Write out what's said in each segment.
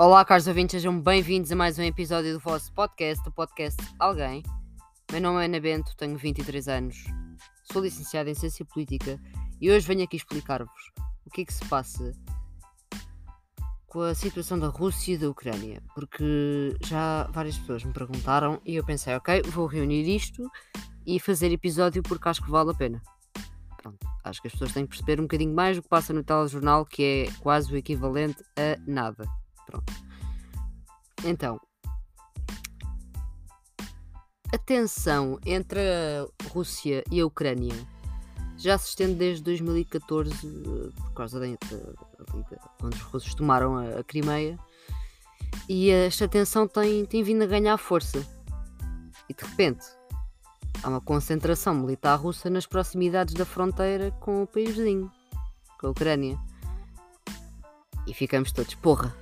Olá, caros ouvintes, sejam bem-vindos a mais um episódio do vosso podcast, o podcast Alguém. Meu nome é Ana Bento, tenho 23 anos, sou licenciada em Ciência Política e hoje venho aqui explicar-vos o que é que se passa com a situação da Rússia e da Ucrânia, porque já várias pessoas me perguntaram e eu pensei, ok, vou reunir isto e fazer episódio porque acho que vale a pena. Pronto, acho que as pessoas têm que perceber um bocadinho mais o que passa no telejornal, que é quase o equivalente a nada. Pronto. Então, a tensão entre a Rússia e a Ucrânia já se estende desde 2014 por causa da, quando os russos tomaram a, a Crimeia e esta tensão tem, tem vindo a ganhar força e de repente há uma concentração militar russa nas proximidades da fronteira com o país vizinho, com a Ucrânia. E ficamos todos, porra,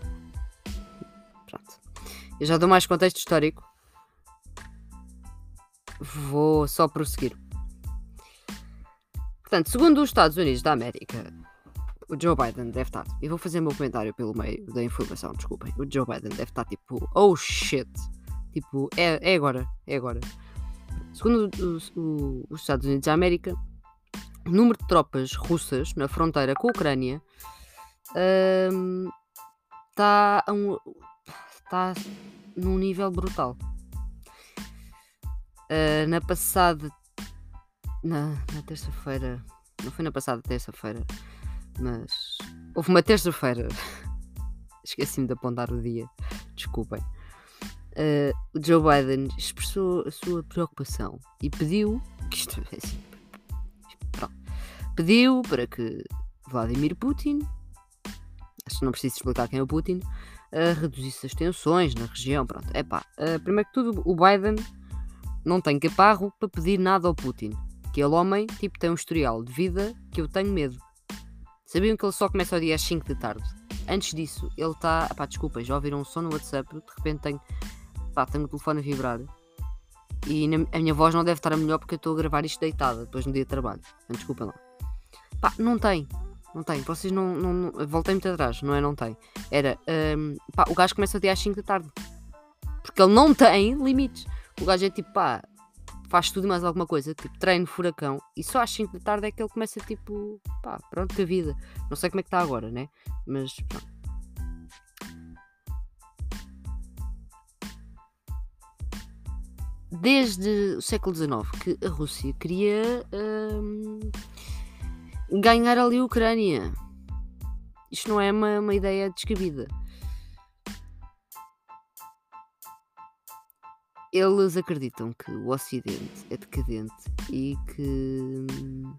eu já dou mais contexto histórico. Vou só prosseguir. Portanto, segundo os Estados Unidos da América, o Joe Biden deve estar. Eu vou fazer o meu comentário pelo meio da informação, desculpem. O Joe Biden deve estar tipo, oh shit. Tipo, é, é agora, é agora. Segundo os, os Estados Unidos da América, o número de tropas russas na fronteira com a Ucrânia está um, um, está num nível brutal. Uh, na passada. Na, na terça-feira. Não foi na passada terça-feira, mas. Houve uma terça-feira. Esqueci-me de apontar o dia. Desculpem. Uh, o Joe Biden expressou a sua preocupação e pediu. Que isto é assim, pronto, pediu para que Vladimir Putin. Acho que não preciso explicar quem é o Putin a reduzir-se as tensões na região. Pronto, é pá. Uh, primeiro que tudo, o Biden não tem caparro para pedir nada ao Putin. Que homem, tipo, tem um historial de vida que eu tenho medo. Sabiam que ele só começa ao dia às 5 da tarde? Antes disso, ele está. Pá, desculpa, já ouviram um som no WhatsApp, de repente tenho. Pá, tenho o telefone a vibrar. E a minha voz não deve estar a melhor porque eu estou a gravar isto deitada depois no dia de trabalho. Então, desculpem lá. Pá, não tem. Não tem. Vocês não. não, não voltei muito atrás, não é? Não tem. Era. Um, pá, o gajo começa a dia às 5 da tarde. Porque ele não tem limites. O gajo é tipo, pá, faz tudo e mais alguma coisa. Tipo, treino furacão. E só às 5 da tarde é que ele começa, tipo, pá, pronto, a vida. Não sei como é que está agora, né? Mas. Desde o século XIX que a Rússia queria. Um, ganhar ali a Ucrânia. Isto não é uma, uma ideia descabida. Eles acreditam que o Ocidente é decadente e que hum,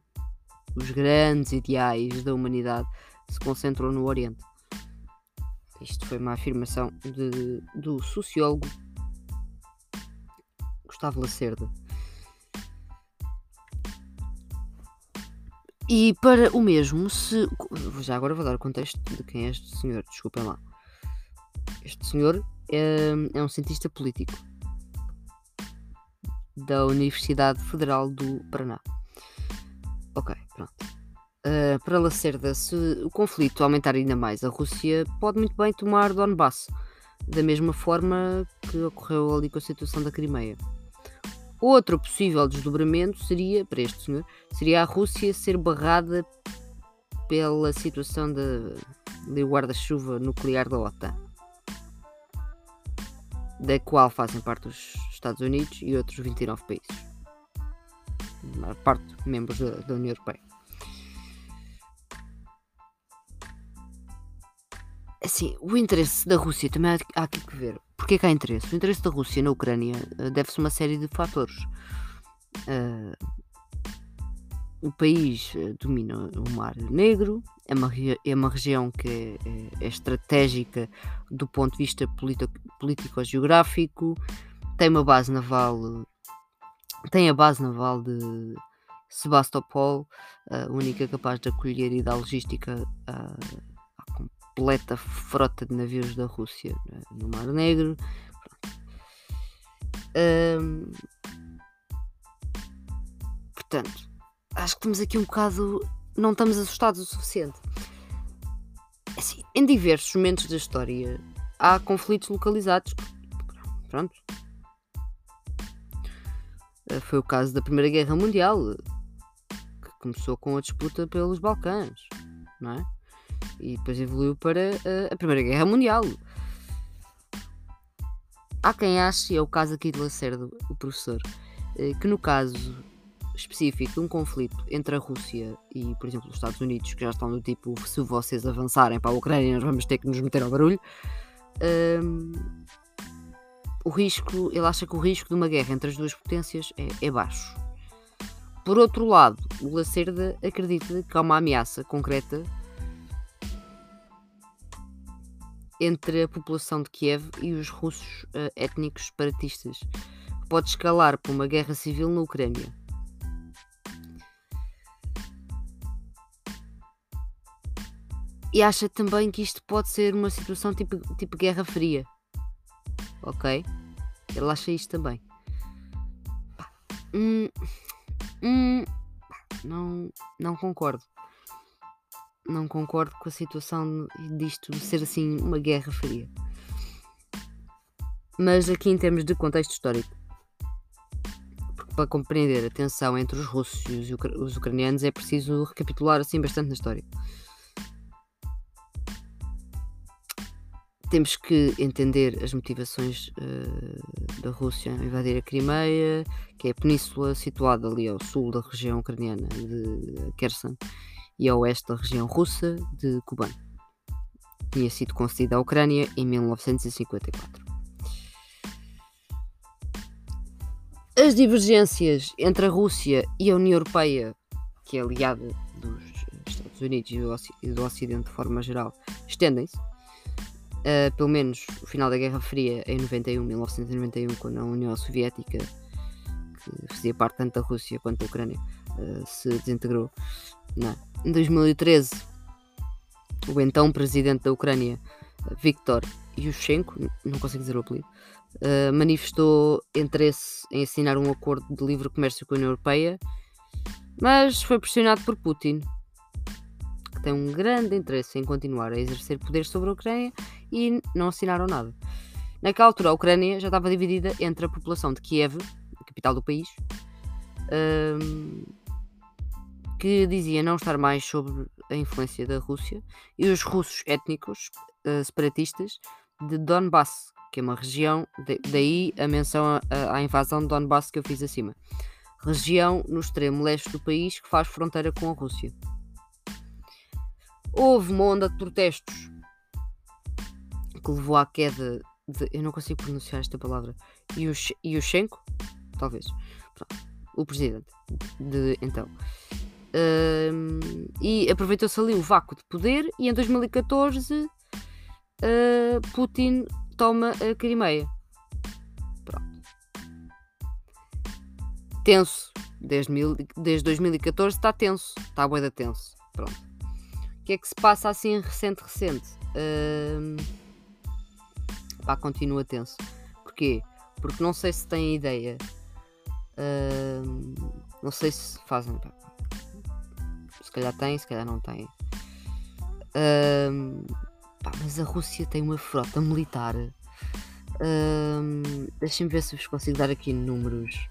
os grandes ideais da humanidade se concentram no Oriente. Isto foi uma afirmação de, do sociólogo Gustavo Lacerda. E para o mesmo, se. Já agora vou dar o contexto de quem é este senhor, desculpem lá. Este senhor é, é um cientista político da Universidade Federal do Paraná. Ok, pronto. Uh, para Lacerda, se o conflito aumentar ainda mais, a Rússia pode muito bem tomar Donbass, da mesma forma que ocorreu ali com a situação da Crimeia. Outro possível desdobramento seria, para este senhor, seria a Rússia ser barrada pela situação de, de guarda-chuva nuclear da OTAN, da qual fazem parte os Estados Unidos e outros 29 países, parte membros da, da União Europeia. Assim, o interesse da Rússia também há aqui que ver. Porquê que há interesse? O interesse da Rússia na Ucrânia uh, deve-se a uma série de fatores. Uh, o país uh, domina o Mar Negro, é uma, é uma região que é, é, é estratégica do ponto de vista político-geográfico, tem uma base naval, tem a base naval de Sebastopol, a única capaz de acolher e dar logística à completa frota de navios da Rússia né, no Mar Negro. Um, portanto, acho que estamos aqui um bocado. Não estamos assustados o suficiente. Assim, em diversos momentos da história, há conflitos localizados. Pronto. Eh, foi o caso da Primeira Guerra Mundial, que começou com a disputa pelos Balcãs, não é? E depois evoluiu para a Primeira Guerra Mundial. Há quem ache, é o caso aqui de Lacerda, o professor, que no caso específico de um conflito entre a Rússia e, por exemplo, os Estados Unidos, que já estão do tipo, se vocês avançarem para a Ucrânia, nós vamos ter que nos meter ao barulho. Um, o risco, ele acha que o risco de uma guerra entre as duas potências é, é baixo. Por outro lado, o Lacerda acredita que há uma ameaça concreta entre a população de Kiev e os russos uh, étnicos separatistas, que pode escalar para uma guerra civil na Ucrânia. E acha também que isto pode ser uma situação tipo, tipo Guerra Fria. Ok? Ele acha isto também. Hum, hum, não, não concordo. Não concordo com a situação disto ser assim uma guerra fria. Mas aqui em termos de contexto histórico, porque para compreender a tensão entre os russos e os ucranianos é preciso recapitular assim bastante na história. temos que entender as motivações uh, da Rússia a invadir a Crimeia, que é a península situada ali ao sul da região ucraniana de Kherson e ao oeste da região russa de Kuban. Tinha sido concedida à Ucrânia em 1954. As divergências entre a Rússia e a União Europeia, que é aliada dos Estados Unidos e do Ocidente de forma geral, estendem-se uh, pelo menos o final da Guerra Fria em 91, 1991, quando a União Soviética, que fazia parte tanto da Rússia quanto da Ucrânia, uh, se desintegrou. Não. Em 2013, o então presidente da Ucrânia, Viktor Yushchenko, não consigo dizer o apelido, uh, manifestou interesse em assinar um acordo de livre comércio com a União Europeia, mas foi pressionado por Putin, que tem um grande interesse em continuar a exercer poder sobre a Ucrânia e não assinaram nada. Naquela altura, a Ucrânia já estava dividida entre a população de Kiev, capital do país, um, que dizia não estar mais sob a influência da Rússia, e os russos étnicos uh, separatistas de Donbass, que é uma região, de, daí a menção à invasão de Donbass que eu fiz acima. Região no extremo leste do país que faz fronteira com a Rússia. Houve uma onda de protestos que levou à queda de. Eu não consigo pronunciar esta palavra. Yushchenko? Talvez. O presidente de então. Um, e aproveitou-se ali o vácuo de poder e em 2014 uh, Putin toma a Crimeia. Pronto. Tenso. Desde, mil, desde 2014 está tenso. Está boeda tenso. Pronto. O que é que se passa assim recente, recente? Uh, pá, continua tenso. Porquê? Porque não sei se têm ideia. Uh, não sei se fazem. Pá. Se calhar têm, se calhar não têm. Uh, pá, mas a Rússia tem uma frota militar. Uh, Deixem-me ver se vos consigo dar aqui números.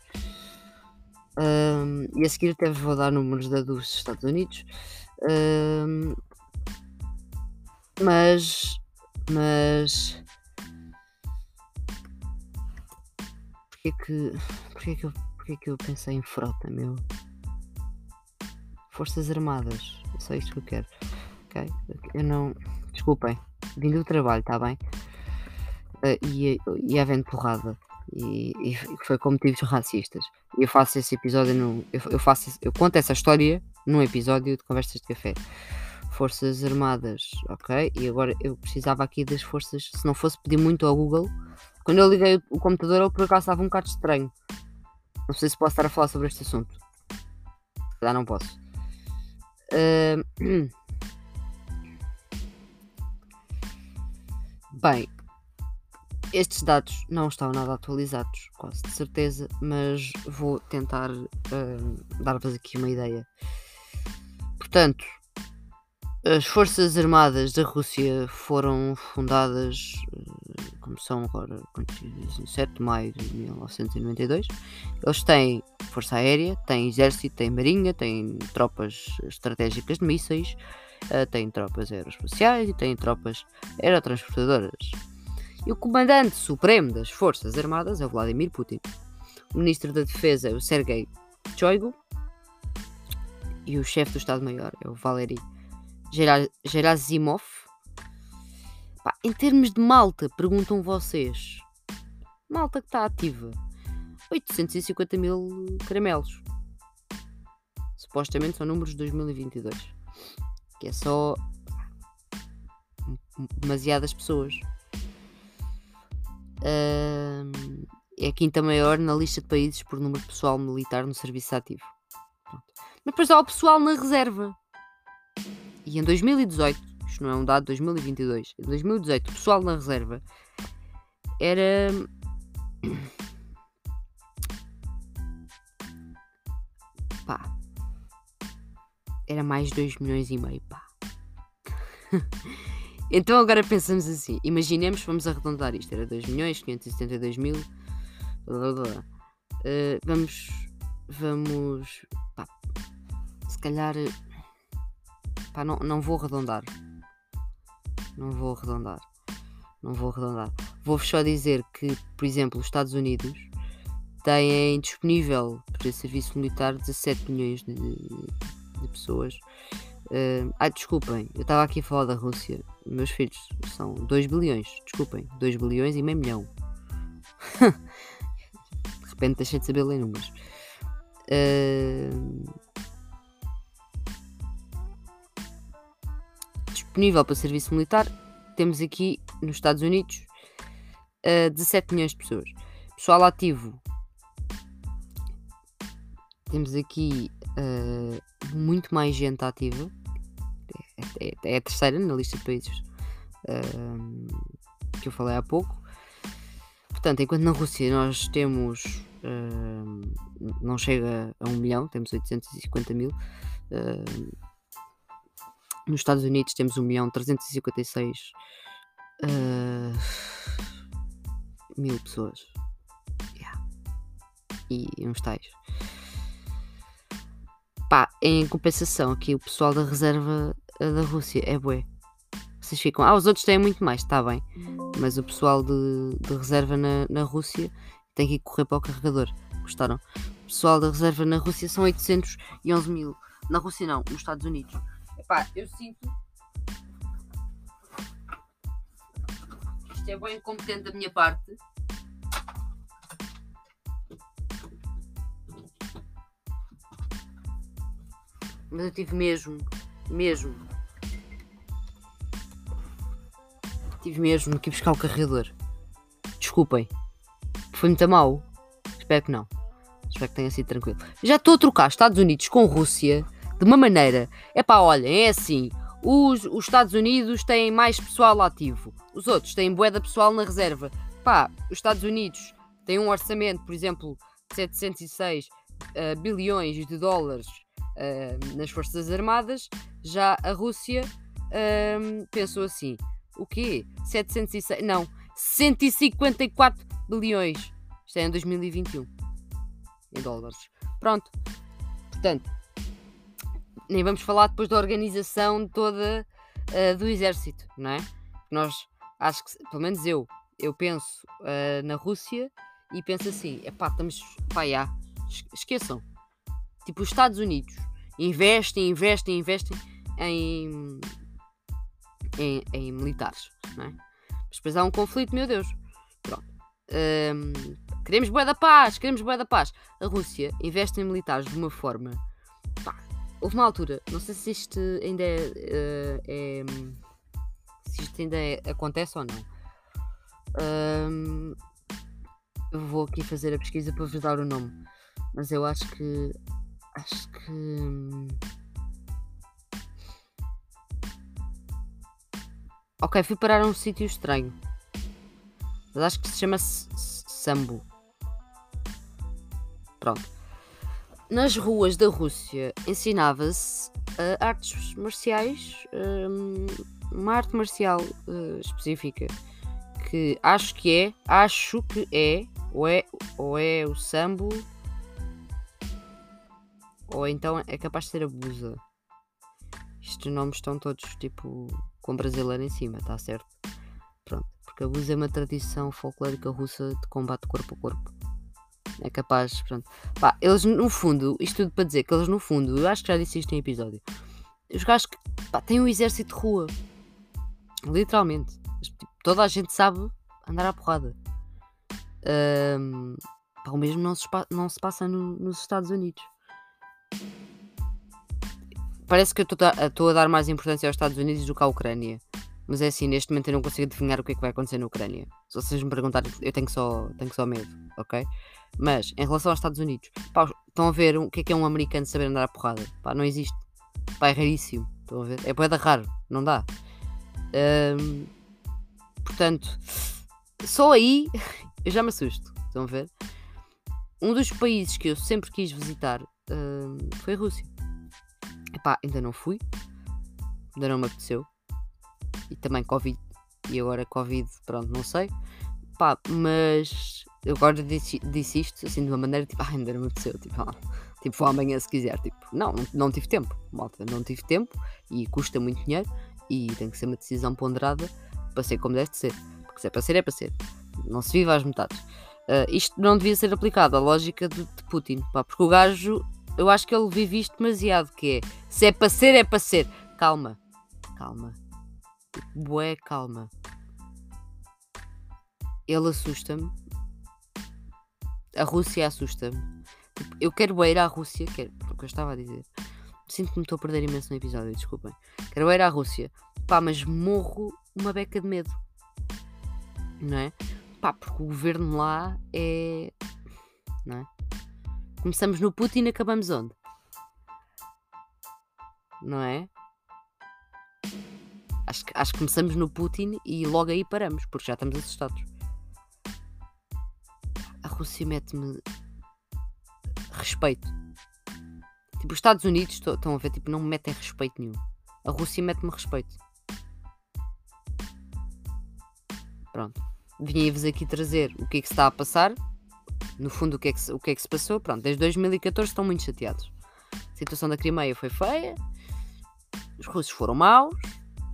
Uh, e a seguir até vos vou dar números da dos Estados Unidos. Uh, mas. Mas. Porquê que. Porquê que eu, porquê que eu pensei em frota, meu? Forças Armadas. É só isto que eu quero. Ok? Eu não. Desculpem. Vim do trabalho, está bem? Uh, e, e havendo porrada. E, e, foi com motivos racistas. Eu faço esse episódio no. Eu, eu, faço, eu conto essa história num episódio de Conversas de Café. Forças Armadas, ok? E agora eu precisava aqui das forças. Se não fosse pedir muito ao Google, quando eu liguei o computador, ele por acaso estava um bocado estranho. Não sei se posso estar a falar sobre este assunto. Já não posso. Bem, estes dados não estão nada atualizados, quase de certeza, mas vou tentar uh, dar-vos aqui uma ideia. Portanto, As Forças Armadas da Rússia foram fundadas, são agora, 7 de maio de 1992. Eles têm Força Aérea, têm Exército, têm Marinha, têm tropas estratégicas de mísseis, eh, têm tropas aeroespaciais e têm tropas aerotransportadoras. E o comandante supremo das Forças Armadas é o Vladimir Putin. O ministro da Defesa é o Sergei Shoigu. E o chefe do Estado-Maior é o Valery Gerasimov. Pá, em termos de malta, perguntam vocês. Malta que está ativa. 850 mil caramelos. Supostamente são números de 2022. Que é só demasiadas pessoas. Uh, é a quinta maior na lista de países por número de pessoal militar no serviço ativo. Pronto. Mas depois há o pessoal na reserva. E em 2018, isto não é um dado de 2022, em 2018 o pessoal na reserva era. pá. Era mais de 2 milhões e meio, pá. então agora pensamos assim, imaginemos, vamos arredondar isto, era 2 milhões 572 mil. Blá, blá, blá. Uh, vamos. Vamos. Pá, se calhar Pá, não, não vou arredondar. Não vou arredondar. Não vou arredondar. Vou-vos só dizer que, por exemplo, os Estados Unidos têm disponível para serviço militar 17 milhões de, de pessoas. Uh, ai, desculpem, eu estava aqui a falar da Rússia. Meus filhos são 2 bilhões. Desculpem, 2 bilhões e meio milhão. de repente deixei de saber ler números. Uh, disponível para serviço militar, temos aqui nos Estados Unidos uh, 17 milhões de pessoas. Pessoal ativo, temos aqui uh, muito mais gente ativa, é, é, é, a terceira na lista de países uh, que eu falei há pouco. Portanto, enquanto na Rússia nós temos, não chega a um milhão, temos 850 mil. Uh, nos Estados Unidos temos 1 milhão 356 uh, mil pessoas. Yeah. E uns tais. Pá, em compensação, aqui o pessoal da reserva eh, da Rússia é bué. Vocês ficam, ah, os outros têm muito mais, está bem. Mas o pessoal de, de reserva na, na Rússia tem que correr para o carregador. Gostaram? O pessoal da reserva na Rússia são 811 mil. Na Rússia não, nos Estados Unidos. Epá, eu sinto. Isto é bem incompetente da minha parte. Mas eu tive mesmo, mesmo. Tive mesmo que ir buscar o carregador. Desculpem. Foi muito mal. Espero que não. Espero que tenha sido tranquilo. Já estou a trocar Estados Unidos com Rússia de uma maneira. É pá, olha, é assim. Os, os Estados Unidos têm mais pessoal ativo. Os outros têm boeda pessoal na reserva. Pá, os Estados Unidos têm um orçamento, por exemplo, de 706 uh, eh, bilhões de dólares uh, nas Forças Armadas. Já a Rússia uh, pensou assim: o quê? 706? Não, 154 bilhões. Isto é em 2021. Em dólares. Pronto. Portanto, nem vamos falar depois da organização toda uh, do exército, não é? Nós, acho que, pelo menos eu, eu penso uh, na Rússia e penso assim: é pá, estamos, pá, já, esqueçam. Tipo, os Estados Unidos investem, investem, investem em, em, em militares, não é? Mas depois há um conflito, meu Deus. Pronto. Um, queremos boa da paz, queremos boa da paz. A Rússia investe em militares de uma forma Houve uma altura, não sei se isto ainda é, uh, é se isto ainda é, acontece ou não. Eu vou aqui fazer a pesquisa para vos dar o nome, mas eu acho que acho que Ok, fui parar a um sítio estranho. Mas acho que se chama Sambo. Pronto nas ruas da Rússia ensinava-se uh, artes marciais, um, uma arte marcial uh, específica que acho que é, acho que é, ou é, ou é o sambo, ou então é capaz de ser a busa. Estes nomes estão todos tipo com brasileiro em cima, tá certo? Pronto, porque a busa é uma tradição folclórica russa de combate corpo a corpo. É capaz, pronto. Pá, eles no fundo, isto tudo para dizer que eles no fundo, eu acho que já disse isto em episódio. Os gajos que pá, têm um exército de rua. Literalmente. Tipo, toda a gente sabe andar à porrada. Um, pá, o mesmo não se, não se passa no, nos Estados Unidos. Parece que eu estou a dar mais importância aos Estados Unidos do que à Ucrânia. Mas é assim, neste momento eu não consigo adivinhar o que é que vai acontecer na Ucrânia. Se vocês me perguntarem, eu tenho só, tenho só medo, ok? Mas, em relação aos Estados Unidos, pá, estão a ver o que é que é um americano saber andar à porrada? Pá, não existe. Pá, é raríssimo. Estão a ver? É boeda raro, não dá. Portanto, só aí eu já me assusto. Estão a ver? Um dos países que eu sempre quis visitar foi a Rússia. Epá, ainda não fui. Ainda não me apeteceu e também Covid. E agora Covid, pronto, não sei. Pá, mas eu agora disse, disse isto assim de uma maneira tipo, ah, ainda não me apeteceu. Tipo, ah, tipo, vou amanhã se quiser. Tipo, não, não, tive tempo, malta, não tive tempo e custa muito dinheiro e tem que ser uma decisão ponderada para ser como deve ser. Porque se é para ser, é para ser. Não se vive às metades. Uh, isto não devia ser aplicado à lógica de, de Putin, pá, porque o gajo, eu acho que ele vive isto demasiado, que é, se é para ser, é para ser. Calma, calma, bué calma. Ele assusta-me. A Rússia assusta-me. Tipo, eu quero ir à Rússia, quero, o que eu estava a dizer. Sinto que me estou a perder imenso no episódio, desculpem. Quero ir à Rússia. Pá, mas morro uma beca de medo. Não é? Pá, porque o governo lá é. Não é? Começamos no Putin e acabamos onde? Não é? Acho, acho que começamos no Putin e logo aí paramos, porque já estamos assustados. Rússia mete-me respeito. Tipo, os Estados Unidos estão a ver, tipo, não me metem respeito nenhum. A Rússia mete-me respeito. Pronto. Vinha-vos aqui trazer o que é que se está a passar. No fundo, o que, é que se, o que é que se passou. Pronto, desde 2014 estão muito chateados. A situação da Crimeia foi feia. Os russos foram maus.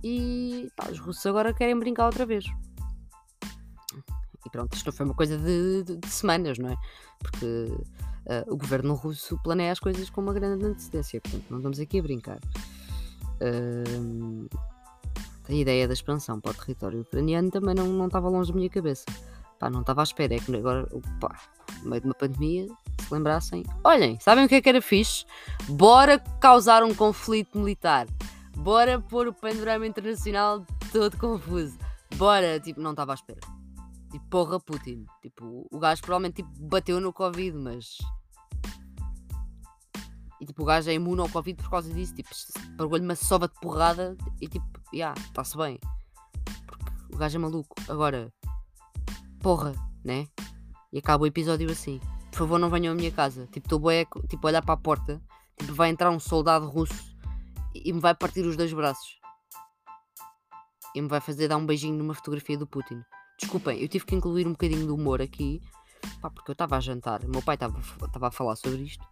E pá, os russos agora querem brincar outra vez. Pronto, isto não foi uma coisa de, de, de semanas, não é? Porque uh, o governo russo planeia as coisas com uma grande antecedência, portanto não estamos aqui a brincar. Uh, a ideia da expansão para o território ucraniano também não, não estava longe da minha cabeça. Pá, não estava à espera, é que agora, pá, no meio de uma pandemia, se lembrassem, olhem, sabem o que é que era fixe? Bora causar um conflito militar bora pôr o panorama internacional todo confuso. Bora, tipo, não estava à espera. Tipo, porra, Putin. Tipo, o gajo provavelmente tipo, bateu no Covid, mas. E tipo, o gajo é imune ao Covid por causa disso. Tipo, pegou-lhe uma sova de porrada e tipo, já, yeah, está-se bem. Porque o gajo é maluco. Agora, porra, né? E acaba o episódio assim. Por favor, não venham à minha casa. Tipo, estou tipo, a olhar para a porta. Tipo, vai entrar um soldado russo e me vai partir os dois braços. E me vai fazer dar um beijinho numa fotografia do Putin. Desculpem, eu tive que incluir um bocadinho de humor aqui, pá, porque eu estava a jantar, meu pai estava a falar sobre isto.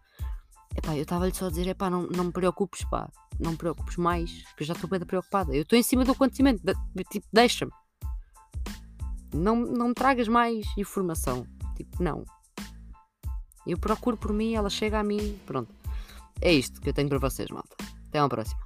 Epá, eu estava-lhe só a dizer, epá, não, não me preocupes, pá, não me preocupes mais, que eu já estou bem preocupada. Eu estou em cima do acontecimento, de, tipo, deixa-me. Não, não me tragas mais informação. Tipo, não. Eu procuro por mim, ela chega a mim, pronto. É isto que eu tenho para vocês, malta. Até uma próxima.